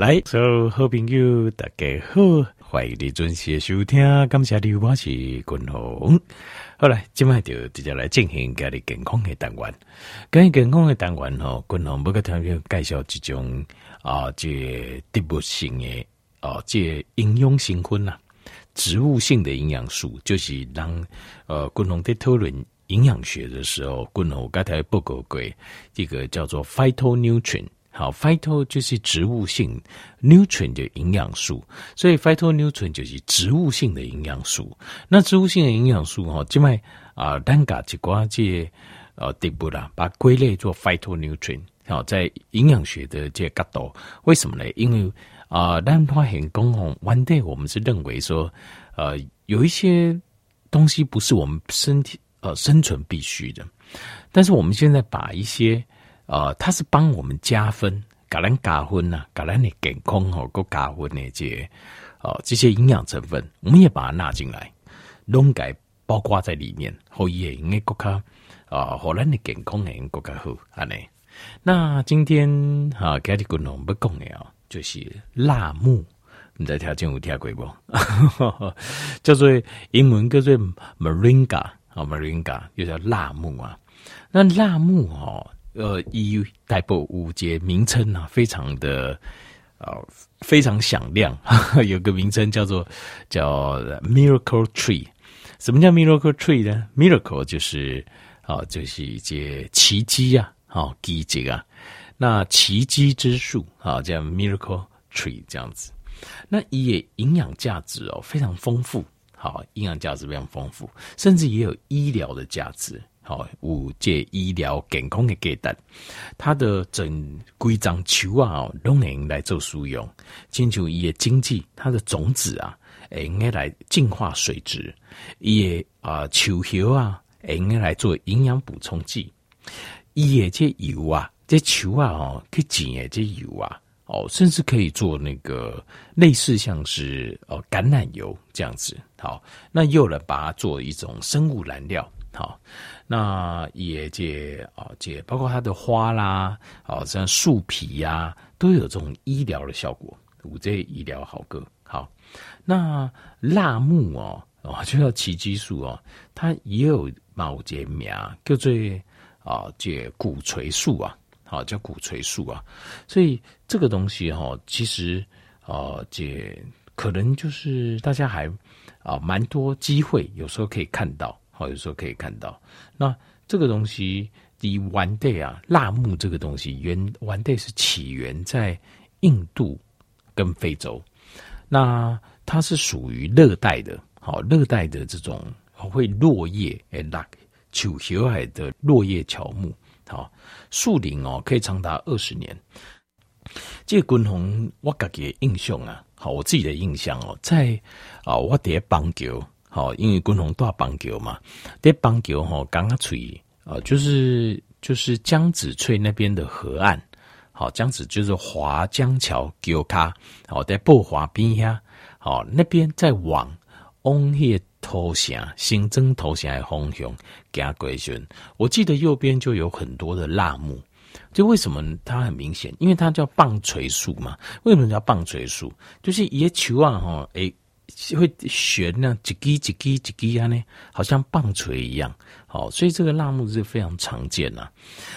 来，所有好朋友大家好，欢迎你准时收听，感谢你，我是君鸿。好来，今晚就直接来进行家里健康的单元。关于健康的单元吼，君鸿不个特别介绍一种啊，这植物性的啊，这营养成分呐，植物性的营养素，就是让呃，君鸿在讨论。营养学的时候，君鸿刚才报告过，这个叫做 phytonutrient，好，phyto 就是植物性，nutrient 的营养素，所以 phytonutrient 就是植物性的营养素。那植物性的营养素哈，这卖啊，单嘎几瓜这呃地步啦，把归类做 phytonutrient，好，在营养学的这个角度，为什么呢？因为啊，单发很公红 one day，我们是认为说，呃，有一些东西不是我们身体。呃，生存必须的，但是我们现在把一些呃，它是帮我们加分，橄榄加分呐，橄榄的健康哦，够加分那些哦，这些营养成分，我们也把它纳进来，弄改包括在里面，后也应该更加啊，荷兰的健康也更加好，安内。那今天啊，给你共同不讲的哦，就是辣木，你在条件有听过不？叫做英文叫做 Moringa。啊，Moringa 又叫辣木啊。那辣木哦，呃，以代表五节名称啊，非常的呃，非常响亮。有个名称叫做叫 Miracle Tree。什么叫 Miracle Tree 呢？Miracle 就是啊，就是一些奇迹啊，好奇迹啊。那奇迹之树啊，叫 Miracle Tree 这样子。那也营养价值哦，非常丰富。好，营养价值非常丰富，甚至也有医疗的价值。好，有这医疗健康的阶段，它的整规章球啊，都能来做使用。进球也经济，它的种子啊，应该来净化水质，也啊球球啊，应该来做营养补充剂。也这油啊，这球啊哦，可以挤这油啊。哦，甚至可以做那个类似像是呃橄榄油这样子，好，那又能把它做一种生物燃料，好，那也这啊这包括它的花啦，好像树皮呀、都有这种医疗的效果，五这医疗好个好，那辣木哦哦就叫奇迹树哦，它也有某些名叫做啊这鼓槌树啊。好，叫鼓槌树啊，所以这个东西哈，其实啊，这可能就是大家还啊蛮多机会，有时候可以看到，好，有时候可以看到。那这个东西，以丸袋啊，辣木这个东西，原丸袋是起源在印度跟非洲，那它是属于热带的，好，热带的这种会落叶诶，那球球海的落叶乔木。好，树龄哦，可以长达二十年。这个君鸿我自己的印象啊，好，我自己的印象哦，在啊，我在邦桥，好，因为君鸿住邦桥嘛，在邦桥哈，刚刚处于啊，就是就是江子翠那边的河岸，好，江子就是华江桥桥卡，好，在布华边下，好，那边在往翁叶。头城新增头城的方向行过去，我记得右边就有很多的辣木。就为什么它很明显？因为它叫棒槌树嘛。为什么叫棒槌树？就是野球啊，哈，诶，会旋那几滴几滴几滴啊呢，好像棒槌一样。好，所以这个辣木是非常常见呐。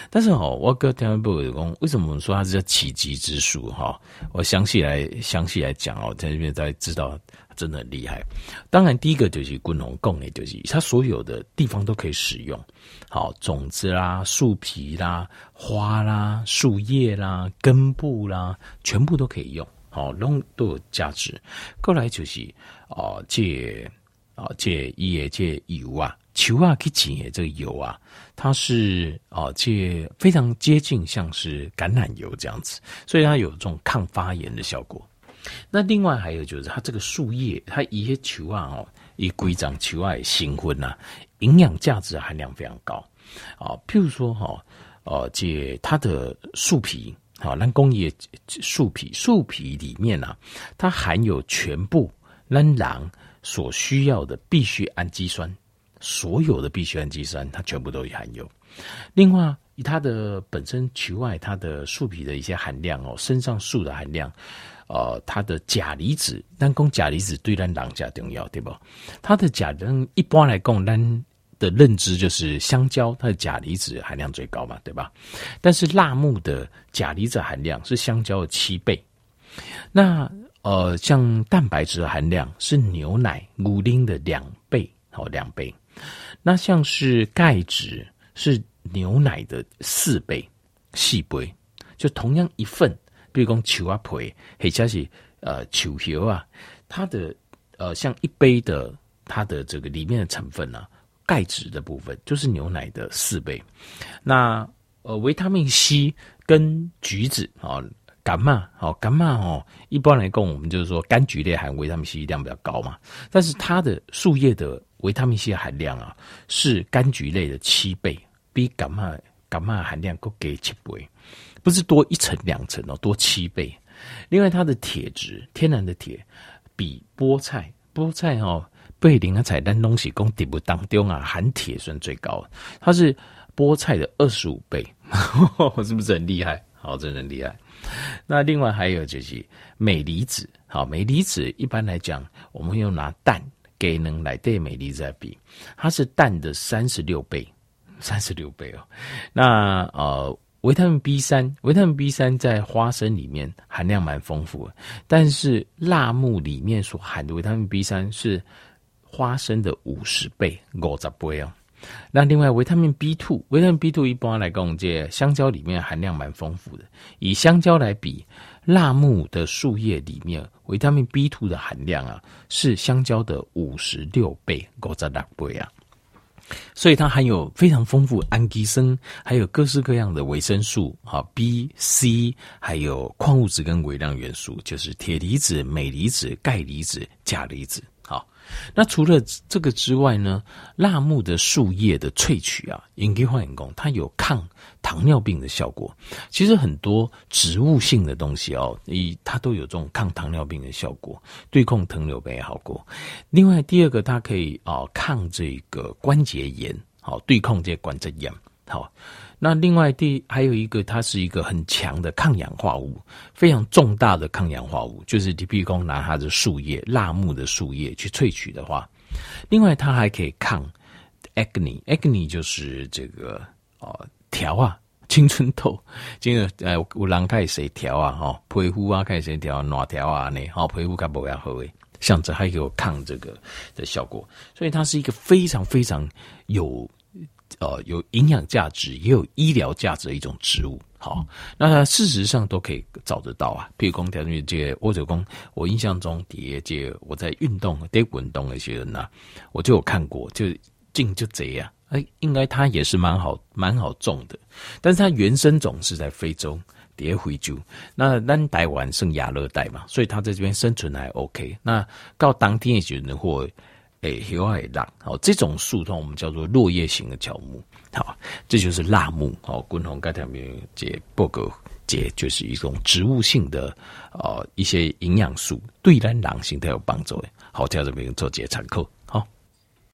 但是哦，我跟台湾朋友讲，为什么我们说它是叫奇迹之树？哈，我详细来详细来讲哦，在这边大家知道。真的很厉害。当然，第一个就是君鸿讲的，就是它所有的地方都可以使用。好，种子啦、树皮啦、花啦、树叶啦、根部啦，全部都可以用。好，都都有价值。过来就是啊，这啊这一叶这油啊，球啊可以挤的这个油啊，它是啊这非常接近像是橄榄油这样子，所以它有这种抗发炎的效果。那另外还有就是它这个树叶，它一些球啊哦，一规章球啊新婚呐，营养价值含量非常高啊。譬如说哈，哦，这它的树皮，好，那工业树皮，树皮里面啊，它含有全部人狼所需要的必需氨基酸，所有的必需氨基酸它全部都含有。另外以它的本身除外它的树皮的一些含量哦，身上树的含量，呃，它的钾离子，但讲钾离子对咱人家重要，对不？它的钾呢，一般来讲，咱的认知就是香蕉它的钾离子含量最高嘛，对吧？但是辣木的钾离子含量是香蕉的七倍。那呃，像蛋白质的含量是牛奶乳丁的两倍，好两倍。那像是钙质是牛奶的四倍，四倍。就同样一份，比如讲球啊皮，或者是呃球球啊，它的呃像一杯的它的这个里面的成分呢、钙质的部分就是牛奶的四倍。那呃维他命 C 跟橘子啊。哦柑嘛，好柑嘛哦，一般来讲，我们就是说柑橘类含维他命 C 量比较高嘛，但是它的树叶的维他命 C 含量啊，是柑橘类的七倍，比柑嘛柑嘛含量够给七倍，不是多一层两层哦，多七倍。另外，它的铁质，天然的铁，比菠菜菠菜哦，贝林啊彩蛋东西供底部当中啊，含铁算最高，它是菠菜的二十五倍，是不是很厉害？好，真的很厉害。那另外还有就是镁离子，好，镁离子一般来讲，我们用拿氮给能来对镁离子来比，它是氮的三十六倍，三十六倍哦。那呃，维他命 B 三，维他命 B 三在花生里面含量蛮丰富的，但是辣木里面所含的维他命 B 三是花生的五十倍，五十倍哦。那另外维他命 B two，维他命 B two 一般来讲，这香蕉里面含量蛮丰富的。以香蕉来比，辣木的树叶里面维他命 B two 的含量啊，是香蕉的五十六倍，五十六倍啊。所以它含有非常丰富氨基酸，还有各式各样的维生素啊，B、C，还有矿物质跟微量元素，就是铁离子、镁离子、钙离子、钾离子。那除了这个之外呢，辣木的树叶的萃取啊，应该换工，它有抗糖尿病的效果。其实很多植物性的东西哦，它都有这种抗糖尿病的效果，对抗糖尿病也好过。另外第二个，它可以啊抗这个关节炎，好对抗这些关节炎，好。那另外第还有一个，它是一个很强的抗氧化物，非常重大的抗氧化物，就是你比如拿它的树叶，辣木的树叶去萃取的话，另外它还可以抗 acne，acne 就是这个哦条啊，青春痘，这个呃有人开始条啊，哈皮肤啊开始条暖条啊呢，好皮肤较不要好诶，像这还有抗这个的效果，所以它是一个非常非常有。呃，有营养价值，也有医疗价值的一种植物。好，那它事实上都可以找得到啊。譬如讲，条件这或者讲，我印象中底下这我在运动、在运动的些人呐，我就有看过，就进就这样。哎，应该它也是蛮好、蛮好种的，但是它原生种是在非洲，底下非洲。那咱台湾是亚热带嘛，所以它在这边生存还 OK。那到当天也就能获。诶，有爱辣，好，这种树通我们叫做落叶型的乔木，好，这就是辣木，好，滚红盖条面这波格这就是一种植物性的，呃，一些营养素，对咱人形态有帮助的，好，在这边做解参考。